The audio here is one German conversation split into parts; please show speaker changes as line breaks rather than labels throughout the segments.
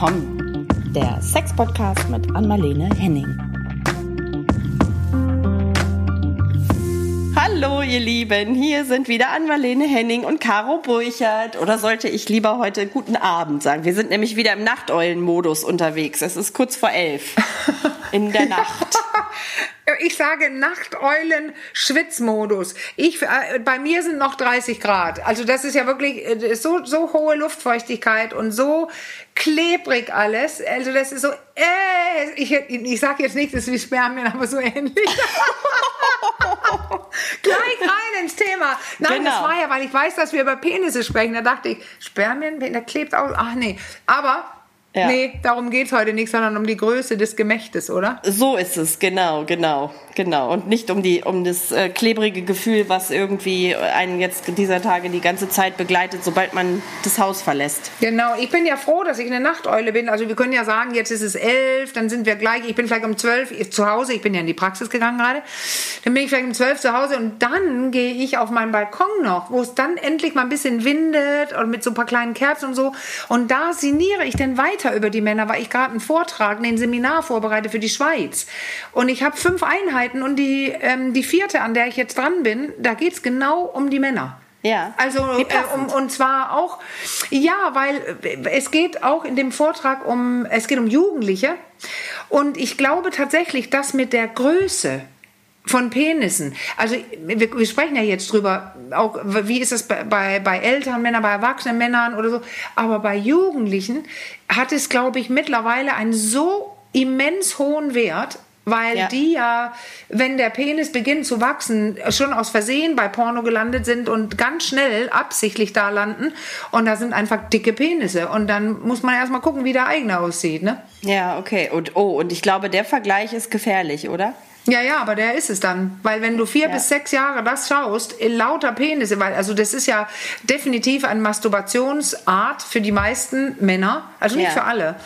willkommen. Der Sex-Podcast mit Anmalene Henning. Hallo, ihr Lieben. Hier sind wieder Anmalene Henning und Caro Burchert. Oder sollte ich lieber heute guten Abend sagen? Wir sind nämlich wieder im Nachteulen-Modus unterwegs. Es ist kurz vor elf in der Nacht.
Ich sage Nachteulen-Schwitzmodus. Ich, äh, bei mir sind noch 30 Grad. Also das ist ja wirklich äh, so, so hohe Luftfeuchtigkeit und so klebrig alles. Also das ist so, äh, ich, ich sage jetzt nicht, das ist wie Spermien, aber so ähnlich. Gleich rein ins Thema. Nein, genau. das war ja, weil ich weiß, dass wir über Penisse sprechen. Da dachte ich, Spermien, der klebt aus. Ach nee. Aber ja. Nee, darum geht es heute nicht, sondern um die Größe des Gemächtes, oder?
So ist es, genau, genau, genau. Und nicht um, die, um das äh, klebrige Gefühl, was irgendwie einen jetzt dieser Tage die ganze Zeit begleitet, sobald man das Haus verlässt.
Genau, ich bin ja froh, dass ich eine Nachteule bin. Also wir können ja sagen, jetzt ist es elf, dann sind wir gleich, ich bin vielleicht um zwölf zu Hause, ich bin ja in die Praxis gegangen gerade, dann bin ich vielleicht um zwölf zu Hause und dann gehe ich auf meinen Balkon noch, wo es dann endlich mal ein bisschen windet und mit so ein paar kleinen Kerzen und so. Und da sinniere ich dann weiter weiter über die Männer, weil ich gerade einen Vortrag, ein Seminar vorbereite für die Schweiz. Und ich habe fünf Einheiten und die, ähm, die vierte, an der ich jetzt dran bin, da geht es genau um die Männer.
Ja.
Also äh, um, und zwar auch ja, weil äh, es geht auch in dem Vortrag um es geht um Jugendliche und ich glaube tatsächlich, dass mit der Größe von Penissen. Also wir, wir, sprechen ja jetzt drüber, auch wie ist das bei, bei, bei älteren Männern, bei erwachsenen Männern oder so. Aber bei Jugendlichen hat es, glaube ich, mittlerweile einen so immens hohen Wert, weil ja. die ja, wenn der Penis beginnt zu wachsen, schon aus Versehen bei Porno gelandet sind und ganz schnell absichtlich da landen. Und da sind einfach dicke Penisse. Und dann muss man erstmal gucken, wie der eigene aussieht, ne?
Ja, okay. Und oh, und ich glaube, der Vergleich ist gefährlich, oder?
Ja, ja, aber der ist es dann. Weil wenn du vier ja. bis sechs Jahre das schaust, in lauter Penisse, weil also das ist ja definitiv eine Masturbationsart für die meisten Männer, also nicht ja. für alle,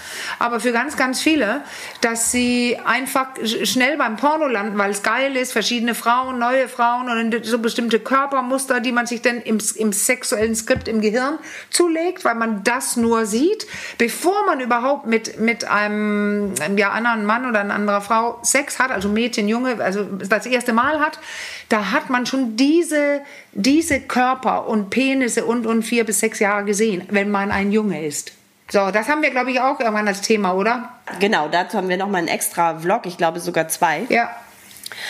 aber für ganz, ganz viele, dass sie einfach schnell beim Porno landen, weil es geil ist, verschiedene Frauen, neue Frauen und so bestimmte Körpermuster, die man sich dann im, im sexuellen Skript im Gehirn zulegt, weil man das nur sieht, bevor man überhaupt mit, mit einem ja, anderen Mann oder einer anderen Frau Sex hat, also Mädchen, Mädchen, Junge, also das erste Mal hat, da hat man schon diese, diese Körper und Penisse und, und vier bis sechs Jahre gesehen, wenn man ein Junge ist. So, das haben wir, glaube ich, auch irgendwann als Thema, oder?
Genau, dazu haben wir nochmal einen extra Vlog, ich glaube sogar zwei.
Ja.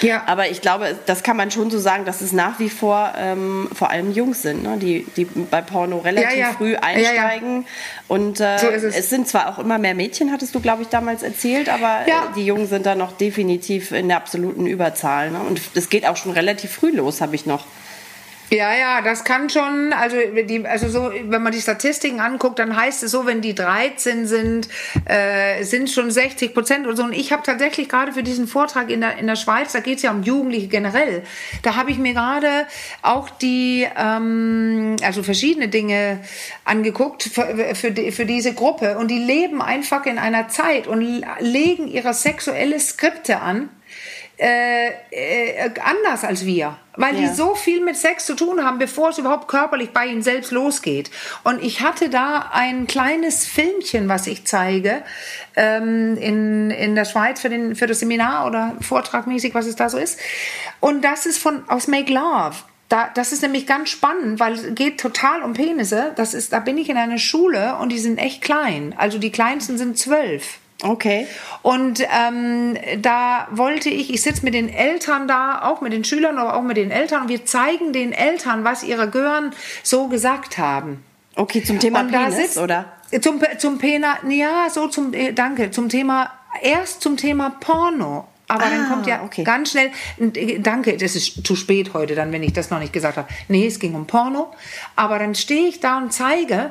Ja. Aber ich glaube, das kann man schon so sagen, dass es nach wie vor ähm, vor allem Jungs sind, ne? die, die bei Porno relativ ja, ja. früh einsteigen. Und äh, so es. es. sind zwar auch immer mehr Mädchen, hattest du, glaube ich, damals erzählt, aber äh, die Jungen sind da noch definitiv in der absoluten Überzahl. Ne? Und es geht auch schon relativ früh los, habe ich noch
ja, ja, das kann schon, also, die, also so, wenn man die Statistiken anguckt, dann heißt es so, wenn die 13 sind, äh, sind schon 60 Prozent und so. Und ich habe tatsächlich gerade für diesen Vortrag in der, in der Schweiz, da geht es ja um Jugendliche generell, da habe ich mir gerade auch die, ähm, also verschiedene Dinge angeguckt für, für, die, für diese Gruppe und die leben einfach in einer Zeit und legen ihre sexuelle Skripte an äh, äh, anders als wir, weil ja. die so viel mit Sex zu tun haben, bevor es überhaupt körperlich bei ihnen selbst losgeht. Und ich hatte da ein kleines Filmchen, was ich zeige ähm, in, in der Schweiz für, den, für das Seminar oder Vortragmäßig, was es da so ist. Und das ist von aus Make Love. Da, das ist nämlich ganz spannend, weil es geht total um Penisse. Das ist, da bin ich in einer Schule und die sind echt klein. Also die kleinsten sind zwölf.
Okay.
Und ähm, da wollte ich, ich sitze mit den Eltern da, auch mit den Schülern, aber auch mit den Eltern, und wir zeigen den Eltern, was ihre Gören so gesagt haben.
Okay, zum Thema und Penis, sitzt, oder?
Zum, zum Pena, ja, so zum, äh, danke, zum Thema, erst zum Thema Porno. Aber ah, dann kommt ja okay. ganz schnell, äh, danke, das ist zu spät heute dann, wenn ich das noch nicht gesagt habe. Nee, es ging um Porno. Aber dann stehe ich da und zeige,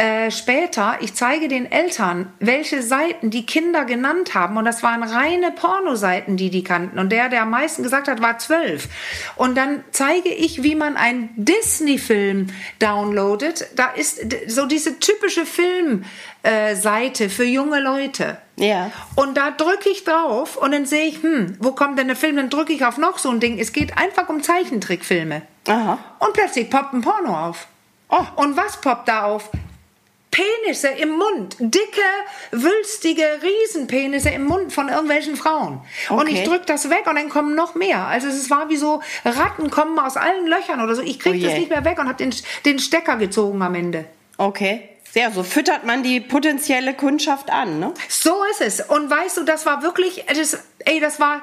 äh, später, ich zeige den Eltern, welche Seiten die Kinder genannt haben. Und das waren reine Pornoseiten, die die kannten. Und der, der am meisten gesagt hat, war zwölf. Und dann zeige ich, wie man einen Disney-Film downloadet. Da ist so diese typische Filmseite äh, für junge Leute.
Ja.
Und da drücke ich drauf und dann sehe ich, hm, wo kommt denn der Film? Dann drücke ich auf noch so ein Ding. Es geht einfach um Zeichentrickfilme.
Aha.
Und plötzlich poppt ein Porno auf. Oh, und was poppt da auf? Penisse im Mund, dicke, wülstige Riesenpenisse im Mund von irgendwelchen Frauen. Okay. Und ich drück das weg und dann kommen noch mehr. Also es war wie so Ratten kommen aus allen Löchern oder so. Ich krieg oh das nicht mehr weg und habe den, den Stecker gezogen am Ende.
Okay. Ja, so füttert man die potenzielle Kundschaft an, ne?
So ist es. Und weißt du, das war wirklich, das, ey, das war,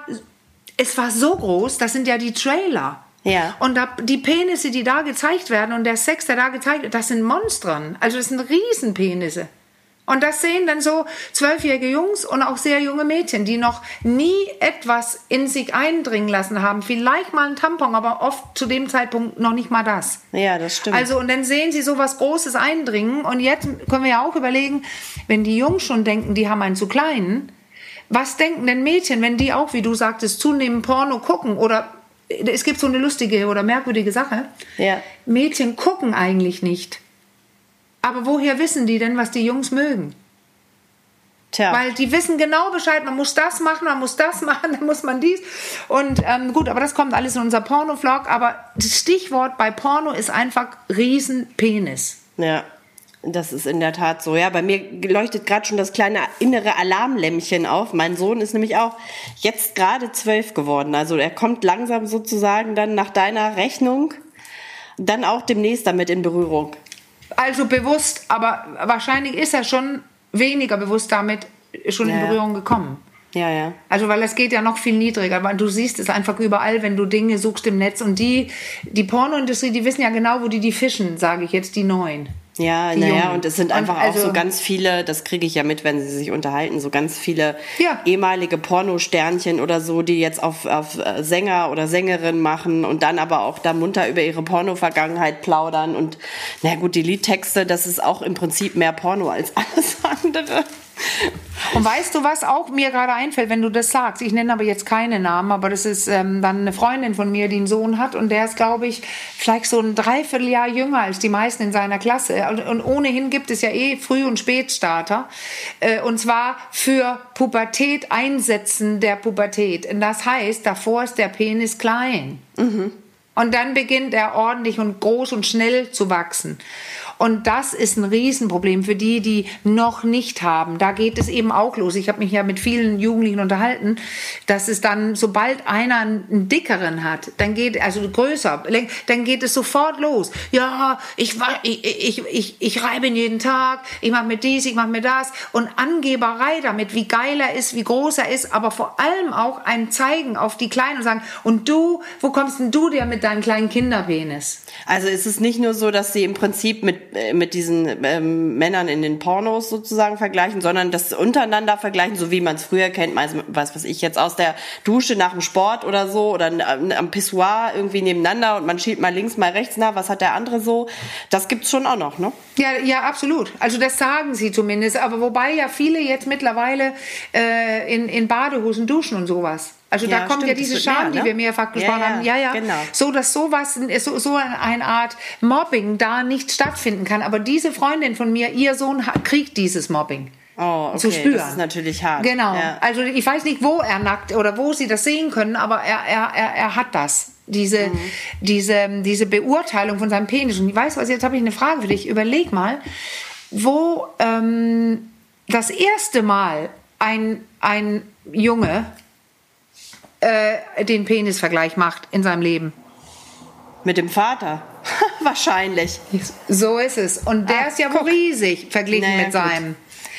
es war so groß, das sind ja die Trailer.
Ja.
Und die Penisse, die da gezeigt werden und der Sex, der da gezeigt wird, das sind Monstern. Also das sind Riesenpenisse. Und das sehen dann so zwölfjährige Jungs und auch sehr junge Mädchen, die noch nie etwas in sich eindringen lassen haben. Vielleicht mal ein Tampon, aber oft zu dem Zeitpunkt noch nicht mal das.
Ja, das stimmt.
Also, und dann sehen sie so was Großes eindringen. Und jetzt können wir ja auch überlegen, wenn die Jungs schon denken, die haben einen zu kleinen, was denken denn Mädchen, wenn die auch, wie du sagtest, zunehmend Porno gucken oder es gibt so eine lustige oder merkwürdige Sache.
Ja.
Mädchen gucken eigentlich nicht. Aber woher wissen die denn, was die Jungs mögen? Tja. Weil die wissen genau Bescheid, man muss das machen, man muss das machen, dann muss man dies. Und ähm, gut, aber das kommt alles in unser Porno-Vlog. Aber das Stichwort bei Porno ist einfach Riesenpenis.
Ja. Das ist in der Tat so. Ja, bei mir leuchtet gerade schon das kleine innere Alarmlämmchen auf. Mein Sohn ist nämlich auch jetzt gerade zwölf geworden. Also er kommt langsam sozusagen dann nach deiner Rechnung dann auch demnächst damit in Berührung.
Also bewusst, aber wahrscheinlich ist er schon weniger bewusst damit schon in Berührung gekommen.
Ja, ja.
Also, weil es geht ja noch viel niedriger, weil du siehst es einfach überall, wenn du Dinge suchst im Netz. Und die, die Pornoindustrie, die wissen ja genau, wo die die fischen, sage ich jetzt, die Neuen.
Ja, naja, und es sind einfach also, auch so ganz viele, das kriege ich ja mit, wenn sie sich unterhalten, so ganz viele ja. ehemalige Pornosternchen oder so, die jetzt auf, auf äh, Sänger oder Sängerin machen und dann aber auch da munter über ihre Porno-Vergangenheit plaudern. Und na gut, die Liedtexte, das ist auch im Prinzip mehr Porno als alles andere.
Und weißt du, was auch mir gerade einfällt, wenn du das sagst? Ich nenne aber jetzt keine Namen, aber das ist ähm, dann eine Freundin von mir, die einen Sohn hat und der ist, glaube ich, vielleicht so ein Dreivierteljahr jünger als die meisten in seiner Klasse. Und, und ohnehin gibt es ja eh Früh- und Spätstarter. Äh, und zwar für Pubertät einsetzen der Pubertät. Und das heißt, davor ist der Penis klein. Mhm. Und dann beginnt er ordentlich und groß und schnell zu wachsen. Und das ist ein Riesenproblem für die, die noch nicht haben. Da geht es eben auch los. Ich habe mich ja mit vielen Jugendlichen unterhalten, dass es dann, sobald einer einen dickeren hat, dann geht, also größer, dann geht es sofort los. Ja, ich, ich, ich, ich, ich reibe ihn jeden Tag, ich mache mir dies, ich mache mir das. Und Angeberei damit, wie geil er ist, wie groß er ist, aber vor allem auch ein Zeigen auf die Kleinen und sagen, und du, wo kommst denn du dir mit deinem kleinen Kinderpenis?
Also ist es nicht nur so, dass sie im Prinzip mit äh, mit diesen ähm, Männern in den Pornos sozusagen vergleichen, sondern das untereinander vergleichen, so wie man es früher kennt, was was ich jetzt aus der Dusche nach dem Sport oder so oder am Pissoir irgendwie nebeneinander und man schiebt mal links, mal rechts nach, was hat der andere so? Das gibt's schon auch noch, ne?
Ja, ja, absolut. Also das sagen sie zumindest, aber wobei ja viele jetzt mittlerweile äh, in, in Badehosen duschen und sowas. Also ja, da kommt stimmt, ja diese Scham, mehr, ne? die wir mehrfach gesprochen ja, ja, haben. Ja, ja. Genau. So, dass sowas, so, so eine Art Mobbing da nicht stattfinden kann. Aber diese Freundin von mir, ihr Sohn kriegt dieses Mobbing.
Oh, okay. zu spüren. Das ist natürlich hart.
Genau. Ja. Also ich weiß nicht, wo er nackt oder wo sie das sehen können, aber er, er, er, er hat das. Diese, mhm. diese, diese Beurteilung von seinem Penis. Und ich weiß was, jetzt habe ich eine Frage für dich. Überleg mal, wo ähm, das erste Mal ein, ein Junge äh, den Penisvergleich macht in seinem Leben.
Mit dem Vater. Wahrscheinlich.
So ist es. Und der Ach, ist ja guck. riesig verglichen naja, mit seinem.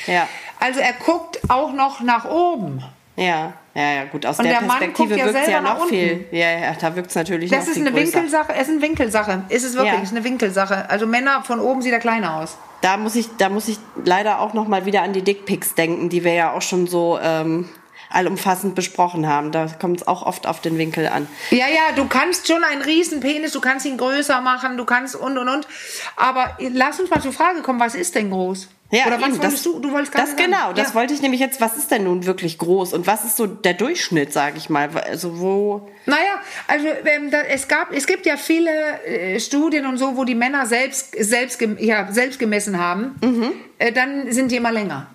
Ja.
Also er guckt auch noch nach oben.
Ja, ja, ja, gut. Aus und der, der Perspektive wirkt es ja noch viel. Ja, ja, da wirkt es natürlich
das
noch
viel Das ist eine Winkelsache. Es ist eine Winkelsache. Ist es wirklich? Ja. ist eine Winkelsache. Also Männer von oben sieht er kleiner aus.
Da muss ich, da muss ich leider auch noch mal wieder an die Dickpics denken, die wir ja auch schon so ähm, allumfassend besprochen haben. Da kommt es auch oft auf den Winkel an.
Ja, ja, du kannst schon einen riesen Penis, du kannst ihn größer machen, du kannst und und und. Aber lass uns mal zur Frage kommen, was ist denn groß?
Ja, Oder was eben, wolltest das, du? Du wolltest Das genau, das ja. wollte ich nämlich jetzt. Was ist denn nun wirklich groß und was ist so der Durchschnitt, sage ich mal? Also wo?
Naja, also ähm, da, es gab, es gibt ja viele äh, Studien und so, wo die Männer selbst selbst ja, selbst gemessen haben. Mhm. Äh, dann sind die immer länger.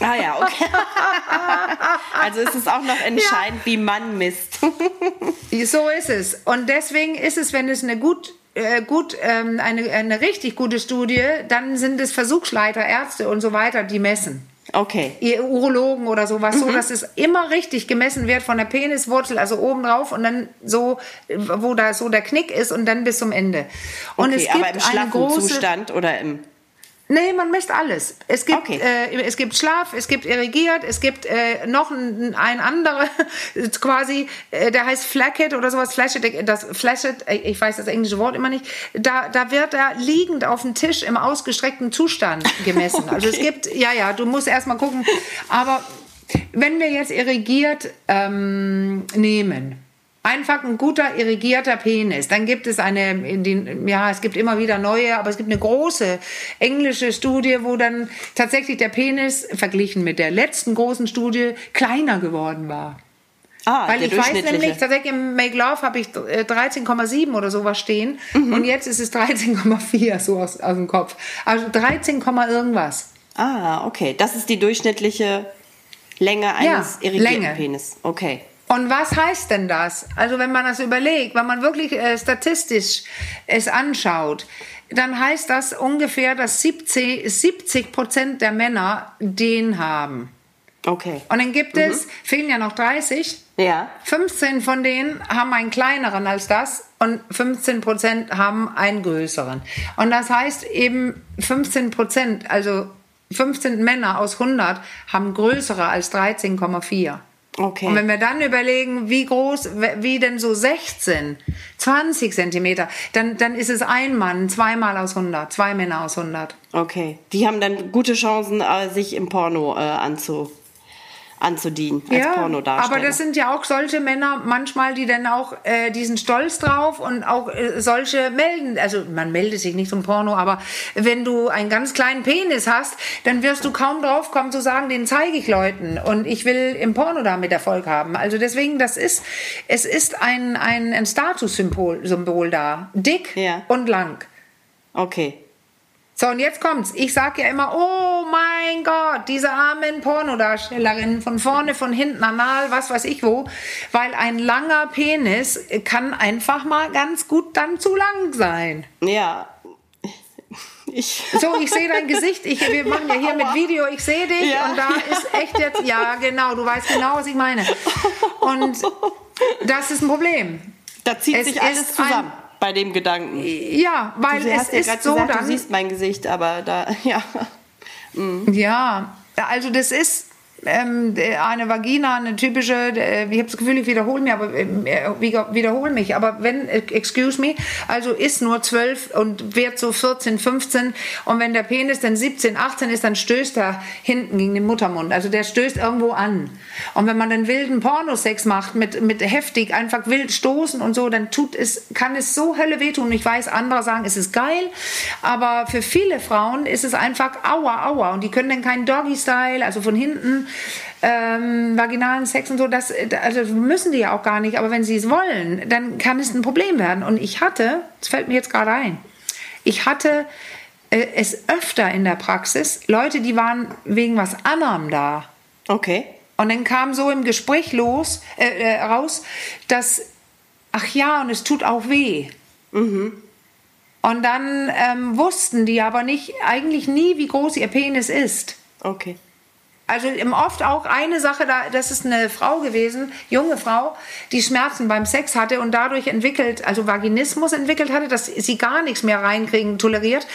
Ah ja, okay. also ist es auch noch entscheidend, ja. wie man misst.
so ist es. Und deswegen ist es, wenn es eine gut äh, gut, ähm, eine, eine richtig gute Studie, dann sind es Versuchsleiter, Ärzte und so weiter, die messen.
Okay.
Ihr Urologen oder sowas, mhm. so dass es immer richtig gemessen wird von der Peniswurzel, also oben drauf und dann so, wo da so der Knick ist und dann bis zum Ende. Und
okay, es gibt aber im schlaffen große, Zustand oder im
Nee, man misst alles. Es gibt, okay. äh, es gibt Schlaf, es gibt irrigiert, es gibt äh, noch ein, ein anderer, quasi, äh, der heißt Flacket oder sowas, Flacket, das Flacket, äh, ich weiß das englische Wort immer nicht, da, da wird er liegend auf dem Tisch im ausgestreckten Zustand gemessen. okay. Also es gibt, ja, ja, du musst erstmal gucken, aber wenn wir jetzt irrigiert ähm, nehmen, Einfach ein guter irrigierter Penis. Dann gibt es eine, den, ja, es gibt immer wieder neue, aber es gibt eine große englische Studie, wo dann tatsächlich der Penis verglichen mit der letzten großen Studie kleiner geworden war. Ah, Weil ich weiß nämlich, tatsächlich im Make Love habe ich 13,7 oder sowas stehen mhm. und jetzt ist es 13,4 so aus, aus dem Kopf. Also 13, irgendwas.
Ah, okay. Das ist die durchschnittliche Länge eines ja, irrigierten Länge. Penis. Okay.
Und was heißt denn das? Also wenn man das überlegt, wenn man wirklich äh, statistisch es anschaut, dann heißt das ungefähr, dass 70 Prozent der Männer den haben.
Okay.
Und dann gibt mhm. es, fehlen ja noch 30.
Ja.
15 von denen haben einen kleineren als das und 15 Prozent haben einen größeren. Und das heißt eben 15 Prozent, also 15 Männer aus 100 haben größere als 13,4.
Okay.
Und wenn wir dann überlegen, wie groß, wie denn so 16, 20 Zentimeter, dann, dann ist es ein Mann, zweimal aus 100, zwei Männer aus 100.
Okay. Die haben dann gute Chancen, äh, sich im Porno äh, anzu anzudienen als ja, Pornodarsteller.
Aber das sind ja auch solche Männer manchmal, die dann auch äh, diesen Stolz drauf und auch äh, solche melden. Also man meldet sich nicht zum Porno, aber wenn du einen ganz kleinen Penis hast, dann wirst du kaum drauf kommen zu sagen, den zeige ich Leuten und ich will im Porno damit Erfolg haben. Also deswegen, das ist, es ist ein, ein, ein Statussymbol Symbol da. Dick ja. und lang.
Okay.
So, und jetzt kommt's. Ich sag ja immer, oh mein Gott, diese armen Pornodarstellerinnen von vorne, von hinten, anal, was weiß ich wo, weil ein langer Penis kann einfach mal ganz gut dann zu lang sein.
Ja. Ich.
So, ich sehe dein Gesicht. Ich, wir machen ja hier mit Video. Ich sehe dich ja. und da ist echt jetzt, ja, genau, du weißt genau, was ich meine. Und das ist ein Problem.
Da zieht es sich alles zusammen. Ein, bei dem Gedanken.
Ja, weil du es ist so
gesagt, dann. Du siehst mein Gesicht, aber da, ja.
Mhm. Ja, also das ist ähm, eine Vagina, eine typische, äh, ich habe das Gefühl, ich wiederhole mich, aber äh, wiederhole mich, aber wenn, äh, excuse me, also ist nur 12 und wird so 14, 15 und wenn der Penis dann 17, 18 ist, dann stößt er hinten gegen den Muttermund, also der stößt irgendwo an. Und wenn man dann wilden Pornosex macht, mit, mit heftig, einfach wild stoßen und so, dann tut es, kann es so Hölle wehtun. Ich weiß, andere sagen, es ist geil, aber für viele Frauen ist es einfach aua, aua und die können dann keinen Doggy-Style, also von hinten ähm, vaginalen Sex und so, das, also müssen die ja auch gar nicht, aber wenn sie es wollen, dann kann es ein Problem werden. Und ich hatte, das fällt mir jetzt gerade ein, ich hatte äh, es öfter in der Praxis, Leute, die waren wegen was anderem da.
Okay.
Und dann kam so im Gespräch los, äh, äh, raus, dass, ach ja, und es tut auch weh. Mhm. Und dann ähm, wussten die aber nicht, eigentlich nie, wie groß ihr Penis ist.
Okay
also oft auch eine Sache, da, das ist eine Frau gewesen, junge Frau, die Schmerzen beim Sex hatte und dadurch entwickelt, also Vaginismus entwickelt hatte, dass sie gar nichts mehr reinkriegen, toleriert.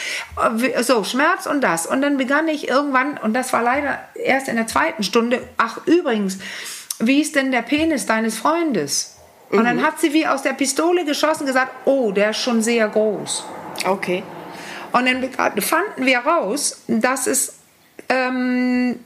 So, Schmerz und das. Und dann begann ich irgendwann, und das war leider erst in der zweiten Stunde, ach übrigens, wie ist denn der Penis deines Freundes? Und dann mhm. hat sie wie aus der Pistole geschossen gesagt, oh, der ist schon sehr groß.
Okay.
Und dann fanden wir raus, dass es ähm,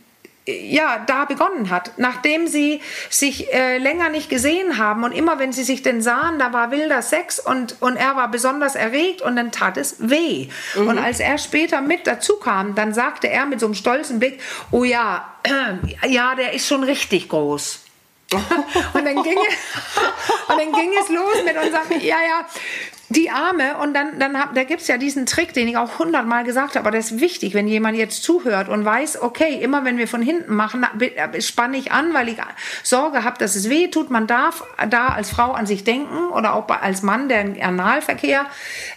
ja, da begonnen hat. Nachdem sie sich äh, länger nicht gesehen haben und immer wenn sie sich denn sahen, da war wilder Sex und, und er war besonders erregt und dann tat es weh. Mhm. Und als er später mit dazu kam, dann sagte er mit so einem stolzen Blick, oh ja, äh, ja, der ist schon richtig groß. und, dann ging es, und dann ging es los mit unserem, ja, ja, Die Arme und dann, dann hab, da gibt's ja diesen Trick, den ich auch hundertmal gesagt habe, aber das ist wichtig, wenn jemand jetzt zuhört und weiß, okay, immer wenn wir von hinten machen, spanne ich an, weil ich Sorge habe, dass es weh tut. Man darf da als Frau an sich denken oder auch als Mann, der im Analverkehr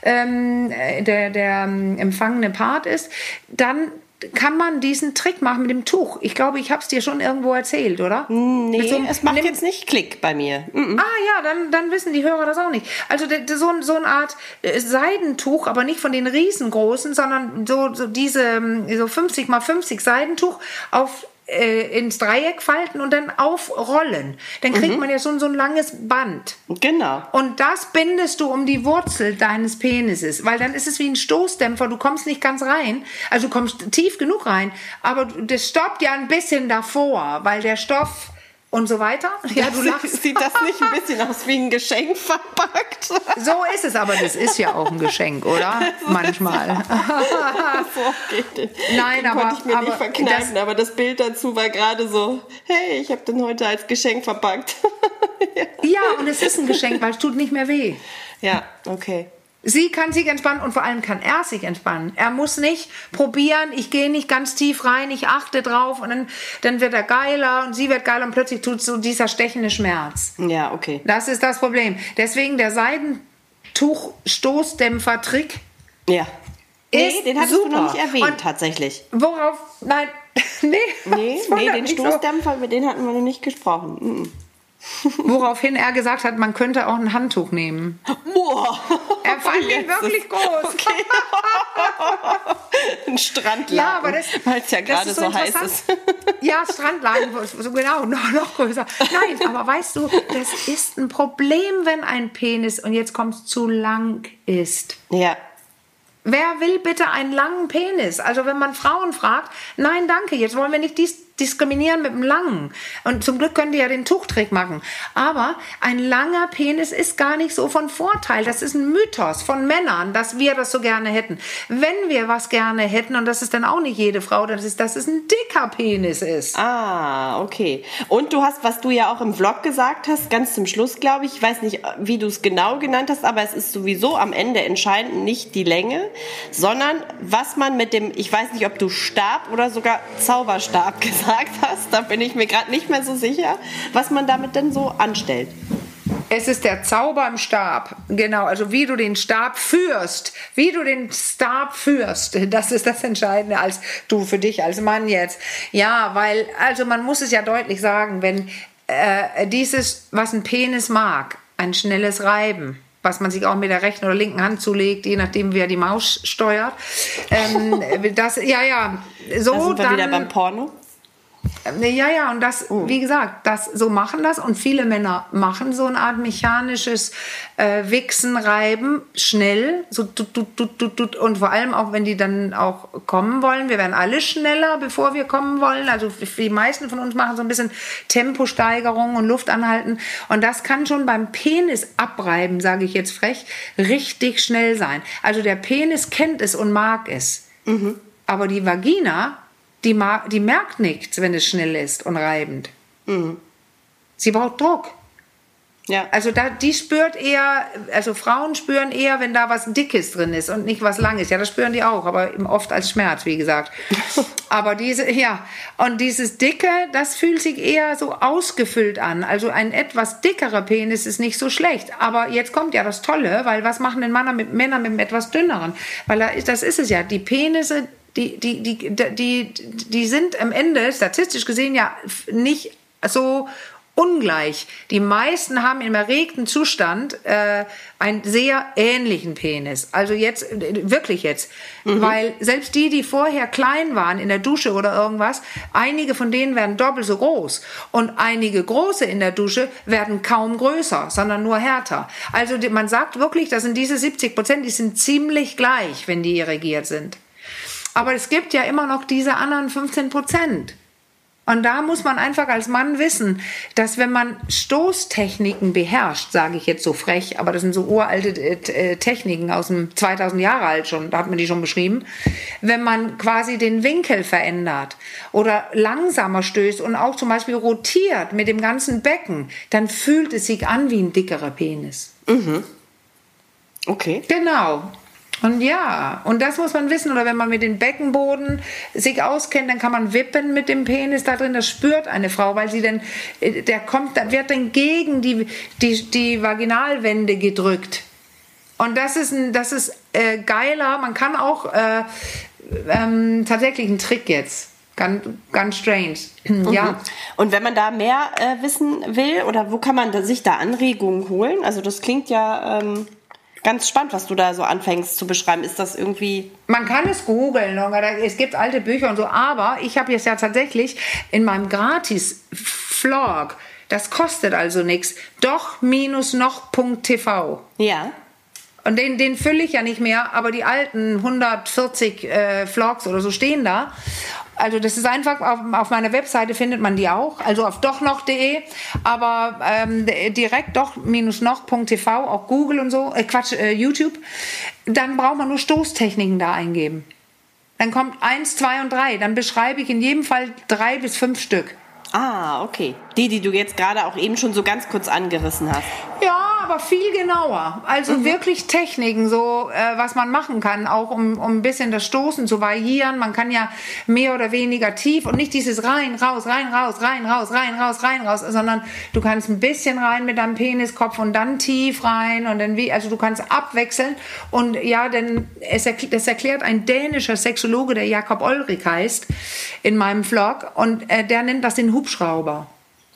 ähm, der, der ähm, empfangene Part ist, dann kann man diesen Trick machen mit dem Tuch. Ich glaube, ich habe es dir schon irgendwo erzählt, oder?
Nee, so, es macht jetzt nicht Klick bei mir.
Mm -mm. Ah ja, dann, dann wissen die Hörer das auch nicht. Also so, so eine Art äh, Seidentuch, aber nicht von den riesengroßen, sondern so, so diese ähm, so 50 mal 50 Seidentuch auf äh, ins Dreieck falten und dann aufrollen. Dann kriegt mhm. man ja so, so ein langes Band.
Genau.
Und das bindest du um die Wurzel deines Penises, weil dann ist es wie ein Stoßdämpfer. Du kommst nicht ganz rein, also du kommst tief genug rein, aber das stoppt ja ein bisschen davor, weil der Stoff und so weiter.
Ja, du lachst. Sieht das nicht ein bisschen aus wie ein Geschenk verpackt?
So ist es, aber das ist ja auch ein Geschenk, oder? Manchmal.
so geht den. Nein, den aber konnte ich mir aber, nicht verkneifen, das, aber das Bild dazu war gerade so, hey, ich habe den heute als Geschenk verpackt.
ja. ja, und es ist ein Geschenk, weil es tut nicht mehr weh.
Ja, okay.
Sie kann sich entspannen und vor allem kann er sich entspannen. Er muss nicht probieren, ich gehe nicht ganz tief rein, ich achte drauf und dann, dann wird er geiler und sie wird geiler und plötzlich tut so dieser stechende Schmerz.
Ja, okay.
Das ist das Problem. Deswegen der Seidentuch-Stoßdämpfer-Trick.
Ja. Nee, den hattest super. du noch nicht erwähnt, und tatsächlich.
Worauf? Nein, nee.
Nee, nee den Stoßdämpfer, so. mit dem hatten wir noch nicht gesprochen. Mhm.
Woraufhin er gesagt hat, man könnte auch ein Handtuch nehmen.
Boah.
Er fand ihn wirklich groß. Okay.
ein Strandladen. Ja, aber das, weil es ja gerade so, so heiß ist.
ja, Strandladen, so genau, noch, noch größer. Nein, aber weißt du, das ist ein Problem, wenn ein Penis, und jetzt kommt es zu lang ist.
Ja.
Wer will bitte einen langen Penis? Also wenn man Frauen fragt, nein, danke, jetzt wollen wir nicht dies, diskriminieren mit dem langen. Und zum Glück können die ja den Tuchtrick machen. Aber ein langer Penis ist gar nicht so von Vorteil. Das ist ein Mythos von Männern, dass wir das so gerne hätten. Wenn wir was gerne hätten, und das ist dann auch nicht jede Frau, das ist, dass es ein dicker Penis ist.
Ah, okay. Und du hast, was du ja auch im Vlog gesagt hast, ganz zum Schluss, glaube ich, ich weiß nicht, wie du es genau genannt hast, aber es ist sowieso am Ende entscheidend nicht die Länge, sondern was man mit dem, ich weiß nicht, ob du Stab oder sogar Zauberstab gesagt gesagt hast. Da bin ich mir gerade nicht mehr so sicher, was man damit denn so anstellt.
Es ist der Zauber im Stab. Genau, also wie du den Stab führst, wie du den Stab führst, das ist das Entscheidende als du für dich als Mann jetzt. Ja, weil, also man muss es ja deutlich sagen, wenn äh, dieses, was ein Penis mag, ein schnelles Reiben, was man sich auch mit der rechten oder linken Hand zulegt, je nachdem, wer die Maus steuert. Ähm, das, ja, ja,
so. Da sind wir dann, wieder beim Porno.
Ja, ja, und das, oh. wie gesagt, das, so machen das und viele Männer machen so eine Art mechanisches äh, Wichsen, Reiben, schnell, so tut, tut, tut, tut, tut, und vor allem auch, wenn die dann auch kommen wollen, wir werden alle schneller, bevor wir kommen wollen, also die meisten von uns machen so ein bisschen Temposteigerung und Luft anhalten und das kann schon beim Penis abreiben, sage ich jetzt frech, richtig schnell sein. Also der Penis kennt es und mag es, mhm. aber die Vagina die, die merkt nichts, wenn es schnell ist und reibend. Mhm. Sie braucht Druck. Ja. Also da, die spürt eher, also Frauen spüren eher, wenn da was Dickes drin ist und nicht was Langes. Ja, das spüren die auch, aber oft als Schmerz, wie gesagt. aber diese, ja, und dieses Dicke, das fühlt sich eher so ausgefüllt an. Also ein etwas dickerer Penis ist nicht so schlecht. Aber jetzt kommt ja das Tolle, weil was machen denn Männer mit, Männer mit einem etwas dünneren? Weil das ist es ja, die Penisse, die, die, die, die, die sind am Ende statistisch gesehen ja nicht so ungleich. Die meisten haben im erregten Zustand äh, einen sehr ähnlichen Penis. Also jetzt, wirklich jetzt. Mhm. Weil selbst die, die vorher klein waren in der Dusche oder irgendwas, einige von denen werden doppelt so groß. Und einige große in der Dusche werden kaum größer, sondern nur härter. Also man sagt wirklich, das sind diese 70 Prozent, die sind ziemlich gleich, wenn die irrigiert sind. Aber es gibt ja immer noch diese anderen 15 Prozent. Und da muss man einfach als Mann wissen, dass wenn man Stoßtechniken beherrscht, sage ich jetzt so frech, aber das sind so uralte äh, Techniken aus dem 2000 Jahre alt schon, da hat man die schon beschrieben, wenn man quasi den Winkel verändert oder langsamer stößt und auch zum Beispiel rotiert mit dem ganzen Becken, dann fühlt es sich an wie ein dickerer Penis. Mhm. Okay. Genau. Und ja, und das muss man wissen. Oder wenn man mit dem Beckenboden sich auskennt, dann kann man wippen mit dem Penis da drin. Das spürt eine Frau, weil sie dann, äh, der kommt, der wird dann gegen die, die, die Vaginalwände gedrückt. Und das ist, ein, das ist äh, geiler. Man kann auch äh, ähm, tatsächlich einen Trick jetzt. Ganz, ganz strange. Mhm. Ja.
Und wenn man da mehr äh, wissen will, oder wo kann man sich da Anregungen holen? Also das klingt ja ähm, ganz spannend, was du da so anfängst zu beschreiben. Ist das irgendwie...
Man kann es googeln, es gibt alte Bücher und so, aber ich habe jetzt ja tatsächlich in meinem Gratis-Vlog, das kostet also nichts, doch minus noch.tv.
Ja.
Und den, den fülle ich ja nicht mehr, aber die alten 140 äh, Vlogs oder so stehen da. Also das ist einfach, auf, auf meiner Webseite findet man die auch, also auf dochnoch.de, aber ähm, direkt doch-noch.tv, auch Google und so, äh, Quatsch, äh, YouTube. Dann braucht man nur Stoßtechniken da eingeben. Dann kommt eins, zwei und drei. Dann beschreibe ich in jedem Fall drei bis fünf Stück.
Ah, okay. Die, die du jetzt gerade auch eben schon so ganz kurz angerissen hast.
Ja, aber viel genauer. Also mhm. wirklich Techniken, so äh, was man machen kann, auch um, um ein bisschen das Stoßen zu variieren. Man kann ja mehr oder weniger tief und nicht dieses rein, raus, rein, raus, rein, raus, rein, raus, rein, raus, sondern du kannst ein bisschen rein mit deinem Peniskopf und dann tief rein und dann wie, also du kannst abwechseln. Und ja, denn es erklärt, das erklärt ein dänischer Sexologe, der Jakob Olrik heißt, in meinem Vlog und äh, der nennt das den Hubschrauber.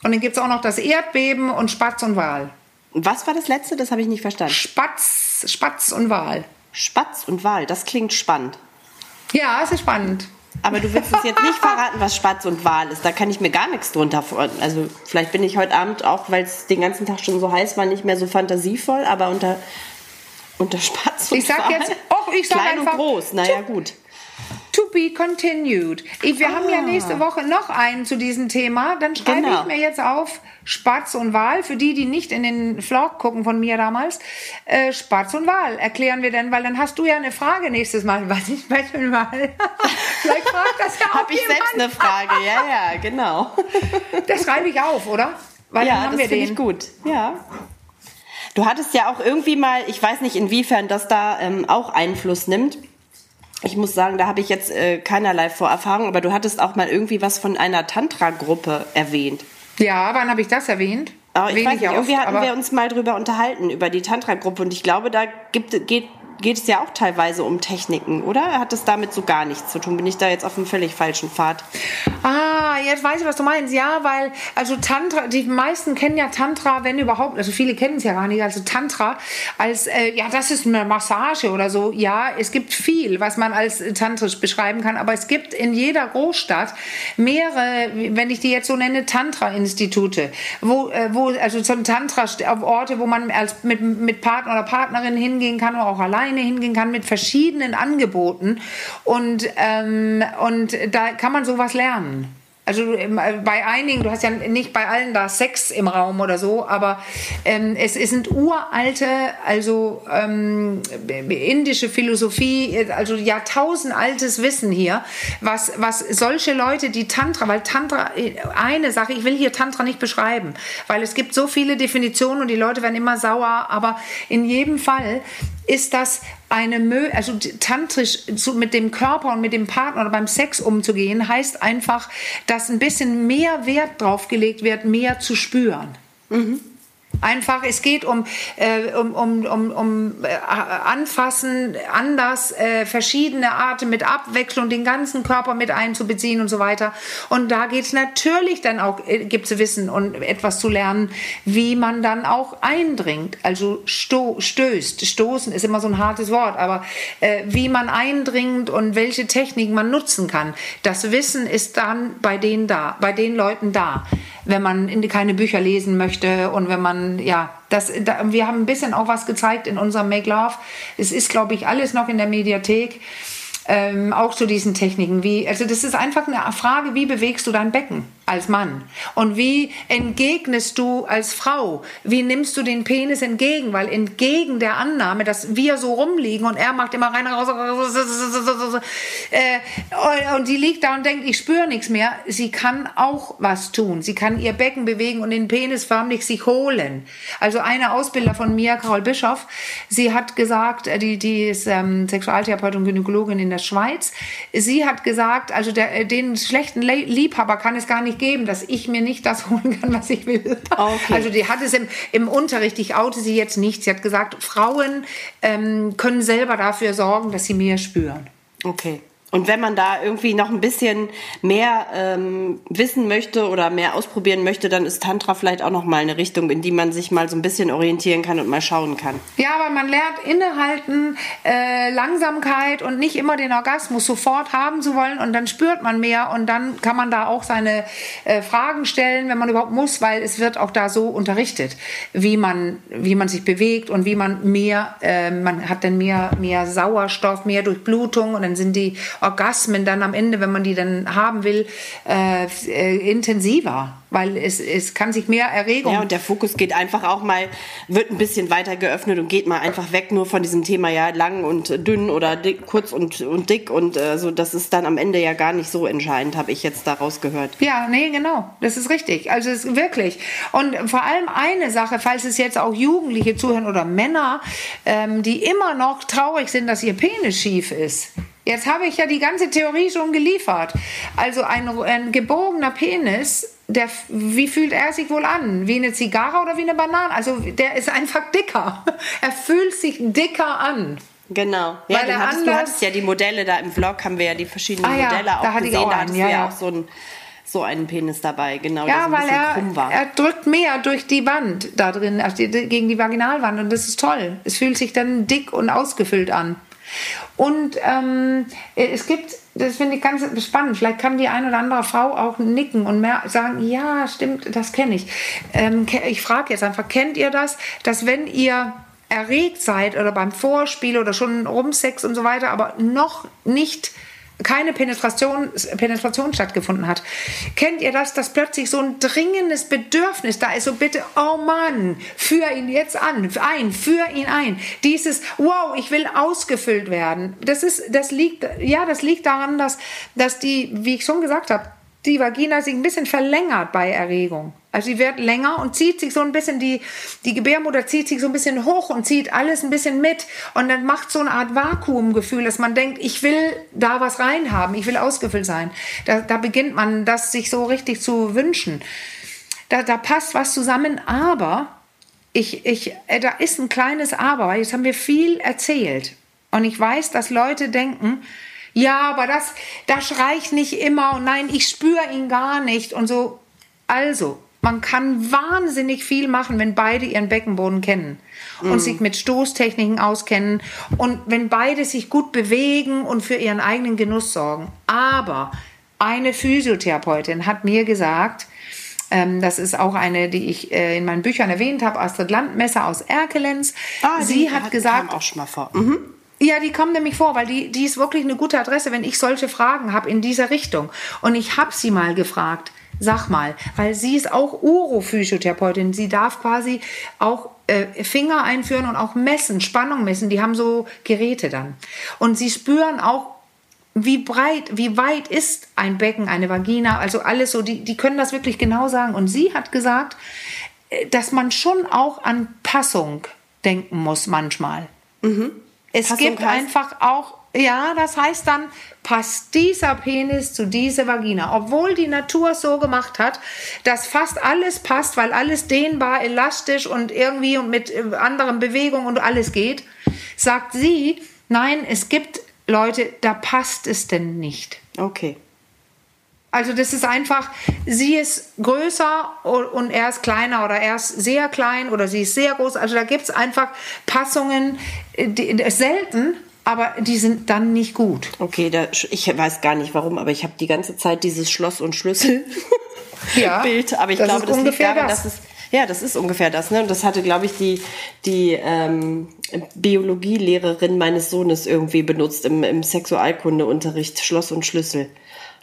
Und dann gibt es auch noch das Erdbeben und Spatz und Wal.
Was war das letzte? Das habe ich nicht verstanden.
Spatz, Spatz und Wal.
Spatz und Wal, das klingt spannend.
Ja, es ist spannend.
Aber du willst uns jetzt nicht verraten, was Spatz und Wal ist. Da kann ich mir gar nichts drunter vorstellen. Also vielleicht bin ich heute Abend auch, weil es den ganzen Tag schon so heiß war, nicht mehr so fantasievoll, aber unter, unter Spatz und
ich sag
Wal.
Jetzt, oh, ich sag
Klein
einfach,
und groß, naja gut.
To be continued. Wir ah. haben ja ah. nächste Woche noch einen zu diesem Thema. Dann schreibe genau. ich mir jetzt auf Spatz und Wal. Für die, die nicht in den Vlog gucken von mir damals, äh, Spatz und Wal erklären wir denn, weil dann hast du ja eine Frage nächstes Mal. Was ist Spatz und Wal?
Vielleicht fragt das ja auch Habe ich selbst eine Frage, ja, ja, genau.
das schreibe ich auf, oder?
Weil ja, das finde ich gut. Ja. Du hattest ja auch irgendwie mal, ich weiß nicht, inwiefern das da ähm, auch Einfluss nimmt ich muss sagen, da habe ich jetzt äh, keinerlei Vorerfahrung, aber du hattest auch mal irgendwie was von einer Tantra-Gruppe erwähnt.
Ja, wann habe ich das erwähnt?
Aber ich Wenig weiß nicht, irgendwie oft, hatten wir uns mal drüber unterhalten, über die Tantra-Gruppe und ich glaube, da gibt, geht geht es ja auch teilweise um Techniken, oder? Hat es damit so gar nichts zu tun? Bin ich da jetzt auf einem völlig falschen Pfad?
Ah, jetzt weiß ich, was du meinst. Ja, weil, also Tantra, die meisten kennen ja Tantra, wenn überhaupt, also viele kennen es ja gar nicht, also Tantra als, äh, ja, das ist eine Massage oder so. Ja, es gibt viel, was man als tantrisch beschreiben kann, aber es gibt in jeder Großstadt mehrere, wenn ich die jetzt so nenne, Tantra-Institute, wo, äh, wo, also zum Tantra, Orte, wo man als, mit, mit Partner oder Partnerin hingehen kann oder auch allein alleine hingehen kann mit verschiedenen Angeboten und, ähm, und da kann man sowas lernen. Also ähm, bei einigen, du hast ja nicht bei allen da Sex im Raum oder so, aber ähm, es, es sind uralte, also ähm, indische Philosophie, also jahrtausendaltes Wissen hier, was, was solche Leute, die Tantra, weil Tantra, eine Sache, ich will hier Tantra nicht beschreiben, weil es gibt so viele Definitionen und die Leute werden immer sauer, aber in jedem Fall ist das eine Mö also tantrisch zu, mit dem Körper und mit dem Partner oder beim Sex umzugehen, heißt einfach, dass ein bisschen mehr Wert drauf gelegt wird, mehr zu spüren. Mhm. Einfach, es geht um, äh, um, um, um, um äh, Anfassen, anders, äh, verschiedene Arten mit Abwechslung, den ganzen Körper mit einzubeziehen und so weiter. Und da geht es natürlich dann auch, äh, gibt es Wissen und etwas zu lernen, wie man dann auch eindringt, also sto stößt. Stoßen ist immer so ein hartes Wort, aber äh, wie man eindringt und welche Techniken man nutzen kann. Das Wissen ist dann bei denen da, bei den Leuten da wenn man keine Bücher lesen möchte und wenn man, ja, das, da, wir haben ein bisschen auch was gezeigt in unserem Make Love. Es ist, glaube ich, alles noch in der Mediathek ähm, auch zu diesen Techniken. Wie, also das ist einfach eine Frage, wie bewegst du dein Becken als Mann? Und wie entgegnest du als Frau? Wie nimmst du den Penis entgegen? Weil entgegen der Annahme, dass wir so rumliegen und er macht immer rein, raus, äh, und sie liegt da und denkt, ich spüre nichts mehr. Sie kann auch was tun. Sie kann ihr Becken bewegen und den Penis förmlich sich holen. Also eine Ausbilder von mir, Carol Bischoff, sie hat gesagt, äh, die, die ist ähm, Sexualtherapeutin und Gynäkologin in der Schweiz, sie hat gesagt, also der, äh, den schlechten Liebhaber kann es gar nicht geben, dass ich mir nicht das holen kann, was ich will. Okay. Also die hat es im, im Unterricht, ich oute sie jetzt nicht, sie hat gesagt, Frauen ähm, können selber dafür sorgen, dass sie mehr spüren.
Okay. Und wenn man da irgendwie noch ein bisschen mehr ähm, wissen möchte oder mehr ausprobieren möchte, dann ist Tantra vielleicht auch noch mal eine Richtung, in die man sich mal so ein bisschen orientieren kann und mal schauen kann.
Ja, weil man lernt innehalten, äh, Langsamkeit und nicht immer den Orgasmus sofort haben zu wollen und dann spürt man mehr und dann kann man da auch seine äh, Fragen stellen, wenn man überhaupt muss, weil es wird auch da so unterrichtet, wie man wie man sich bewegt und wie man mehr, äh, man hat dann mehr mehr Sauerstoff, mehr Durchblutung und dann sind die Orgasmen dann am Ende, wenn man die dann haben will, äh, äh, intensiver, weil es, es kann sich mehr Erregung.
Ja, und der Fokus geht einfach auch mal, wird ein bisschen weiter geöffnet und geht mal einfach weg nur von diesem Thema, ja, lang und dünn oder dick, kurz und, und dick und äh, so, das ist dann am Ende ja gar nicht so entscheidend, habe ich jetzt daraus gehört.
Ja, nee, genau, das ist richtig, also es ist wirklich. Und vor allem eine Sache, falls es jetzt auch Jugendliche zuhören oder Männer, ähm, die immer noch traurig sind, dass ihr Penis schief ist. Jetzt habe ich ja die ganze Theorie schon geliefert. Also ein, ein gebogener Penis, der, wie fühlt er sich wohl an? Wie eine Zigarre oder wie eine Banane? Also der ist einfach dicker. Er fühlt sich dicker an.
Genau. Ja, Weil hattest, du hattest ja die Modelle da im Vlog, haben wir ja die verschiedenen ah, ja, Modelle auch gesehen. Auch da hattest ja, du ja auch so einen, so einen Penis dabei, genau,
ja, weil er, er drückt mehr durch die Wand da drin, also gegen die Vaginalwand und das ist toll. Es fühlt sich dann dick und ausgefüllt an. Und ähm, es gibt, das finde ich ganz spannend, vielleicht kann die eine oder andere Frau auch nicken und mehr sagen, ja, stimmt, das kenne ich. Ähm, ich frage jetzt einfach, kennt ihr das, dass wenn ihr erregt seid oder beim Vorspiel oder schon Rumsex und so weiter, aber noch nicht keine Penetration, Penetration stattgefunden hat. Kennt ihr das, dass plötzlich so ein dringendes Bedürfnis da ist, so bitte, oh Mann, führ ihn jetzt an, ein, führ ihn ein. Dieses, wow, ich will ausgefüllt werden. Das ist, das liegt, ja, das liegt daran, dass, dass die, wie ich schon gesagt habe, die Vagina sich ein bisschen verlängert bei Erregung. Also sie wird länger und zieht sich so ein bisschen, die, die Gebärmutter zieht sich so ein bisschen hoch und zieht alles ein bisschen mit. Und dann macht so eine Art Vakuumgefühl, dass man denkt, ich will da was reinhaben, ich will ausgefüllt sein. Da, da beginnt man das sich so richtig zu wünschen. Da, da passt was zusammen, aber ich, ich, äh, da ist ein kleines Aber, weil jetzt haben wir viel erzählt. Und ich weiß, dass Leute denken, ja, aber das, das reicht nicht immer und nein, ich spüre ihn gar nicht und so. Also, man kann wahnsinnig viel machen, wenn beide ihren Beckenboden kennen und mm. sich mit Stoßtechniken auskennen und wenn beide sich gut bewegen und für ihren eigenen Genuss sorgen. Aber eine Physiotherapeutin hat mir gesagt, ähm, das ist auch eine, die ich äh, in meinen Büchern erwähnt habe, Astrid Landmesser aus Erkelenz. Ah, Sie hat, hat gesagt,
auch schon mal vor. Mhm.
Ja, die kommen nämlich vor, weil die, die ist wirklich eine gute Adresse, wenn ich solche Fragen habe in dieser Richtung. Und ich habe sie mal gefragt, sag mal, weil sie ist auch Urophysiotherapeutin. Sie darf quasi auch äh, Finger einführen und auch messen, Spannung messen. Die haben so Geräte dann. Und sie spüren auch, wie breit, wie weit ist ein Becken, eine Vagina, also alles so, die, die können das wirklich genau sagen. Und sie hat gesagt, äh, dass man schon auch an Passung denken muss manchmal. Mhm. Es Passung gibt einfach auch, ja, das heißt dann, passt dieser Penis zu dieser Vagina. Obwohl die Natur so gemacht hat, dass fast alles passt, weil alles dehnbar, elastisch und irgendwie und mit äh, anderen Bewegungen und alles geht, sagt sie, nein, es gibt Leute, da passt es denn nicht.
Okay.
Also das ist einfach, sie ist größer und er ist kleiner oder er ist sehr klein oder sie ist sehr groß. Also da gibt es einfach Passungen, die, selten, aber die sind dann nicht gut.
Okay, da, ich weiß gar nicht warum, aber ich habe die ganze Zeit dieses Schloss und Schlüssel ja, Bild. Aber ich das glaube, das liegt daran, das. dass es ja, das ist ungefähr das. Ne? Und das hatte, glaube ich, die, die ähm, Biologielehrerin meines Sohnes irgendwie benutzt im, im Sexualkundeunterricht, Schloss und Schlüssel.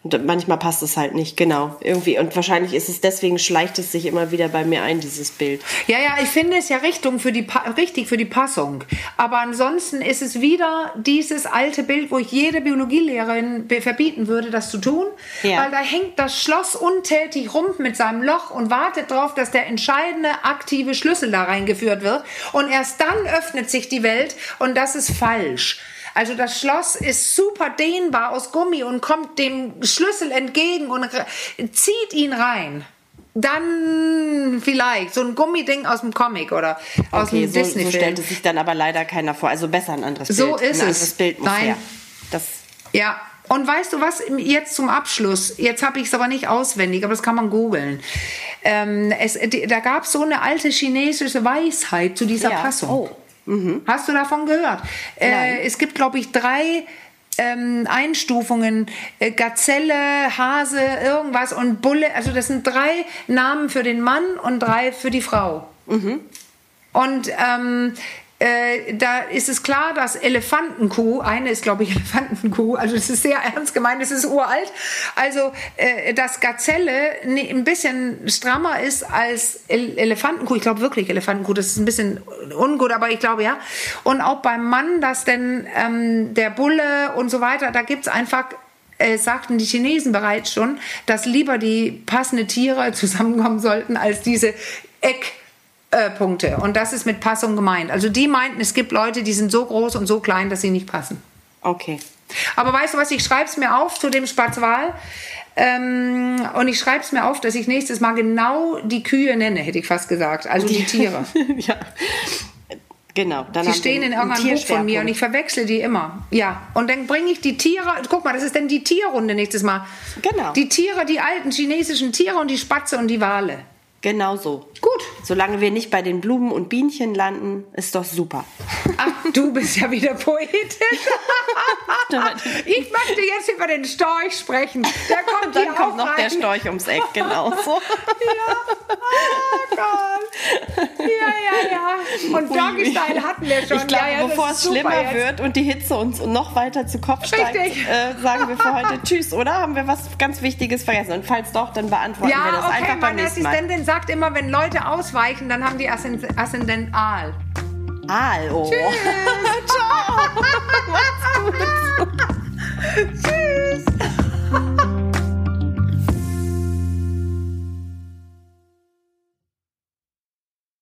Und manchmal passt es halt nicht, genau. Irgendwie. Und wahrscheinlich ist es deswegen, schleicht es sich immer wieder bei mir ein, dieses Bild.
Ja, ja, ich finde es ja Richtung für die, richtig für die Passung. Aber ansonsten ist es wieder dieses alte Bild, wo ich jede Biologielehrerin verbieten würde, das zu tun. Ja. Weil da hängt das Schloss untätig rum mit seinem Loch und wartet darauf, dass der entscheidende aktive Schlüssel da reingeführt wird. Und erst dann öffnet sich die Welt und das ist falsch. Also das Schloss ist super dehnbar aus Gummi und kommt dem Schlüssel entgegen und zieht ihn rein. Dann vielleicht so ein Gummiding aus dem Comic oder aus okay, dem so, Disney-Film.
So stellt es sich dann aber leider keiner vor. Also besser ein anderes
so Bild. So ist
ein
es.
Bild muss
Nein. Her.
Das
ja, und weißt du was, jetzt zum Abschluss, jetzt habe ich es aber nicht auswendig, aber das kann man googeln. Ähm, da gab es so eine alte chinesische Weisheit zu dieser ja. Passung. Oh. Mhm. Hast du davon gehört? Äh, es gibt, glaube ich, drei ähm, Einstufungen. Äh, Gazelle, Hase, irgendwas und Bulle. Also das sind drei Namen für den Mann und drei für die Frau. Mhm. Und ähm, äh, da ist es klar, dass Elefantenkuh, eine ist glaube ich Elefantenkuh, also es ist sehr ernst gemeint, es ist uralt, also äh, dass Gazelle ne, ein bisschen strammer ist als Ele Elefantenkuh, ich glaube wirklich Elefantenkuh, das ist ein bisschen ungut, aber ich glaube ja. Und auch beim Mann, dass denn ähm, der Bulle und so weiter, da gibt es einfach äh, sagten die Chinesen bereits schon, dass lieber die passenden Tiere zusammenkommen sollten als diese Eck äh, Punkte. Und das ist mit Passung gemeint. Also die meinten, es gibt Leute, die sind so groß und so klein, dass sie nicht passen.
Okay.
Aber weißt du was, ich schreibe es mir auf zu dem Spatzwal. Ähm, und ich schreibe es mir auf, dass ich nächstes Mal genau die Kühe nenne, hätte ich fast gesagt. Also die, die Tiere.
ja. Genau.
Dann die stehen in irgendeinem Buch von mir und ich verwechsel die immer. Ja. Und dann bringe ich die Tiere, guck mal, das ist dann die Tierrunde nächstes Mal.
Genau.
Die Tiere, die alten chinesischen Tiere und die Spatze und die Wale.
Genau so.
Gut.
Solange wir nicht bei den Blumen und Bienchen landen, ist doch super.
Ach, du bist ja wieder poetisch. ich möchte jetzt über den Storch sprechen. Der kommt
Dann kommt noch rein. der Storch ums Eck, genau so.
ja. Oh Gott. Ja, ja, ja. Und Doggy Style hatten wir schon.
Ich glaube,
ja, ja,
bevor es schlimmer jetzt. wird und die Hitze uns noch weiter zu Kopf steigt, äh, sagen wir für heute Tschüss, oder? Haben wir was ganz Wichtiges vergessen? Und falls doch, dann beantworten
ja,
wir das
okay,
einfach beim nächsten Mal.
Assistentin sagt immer, wenn Leute ausweichen, dann haben die Aszendent Aal.
Aalohr.
Tschüss. Ciao. Macht's gut. Tschüss.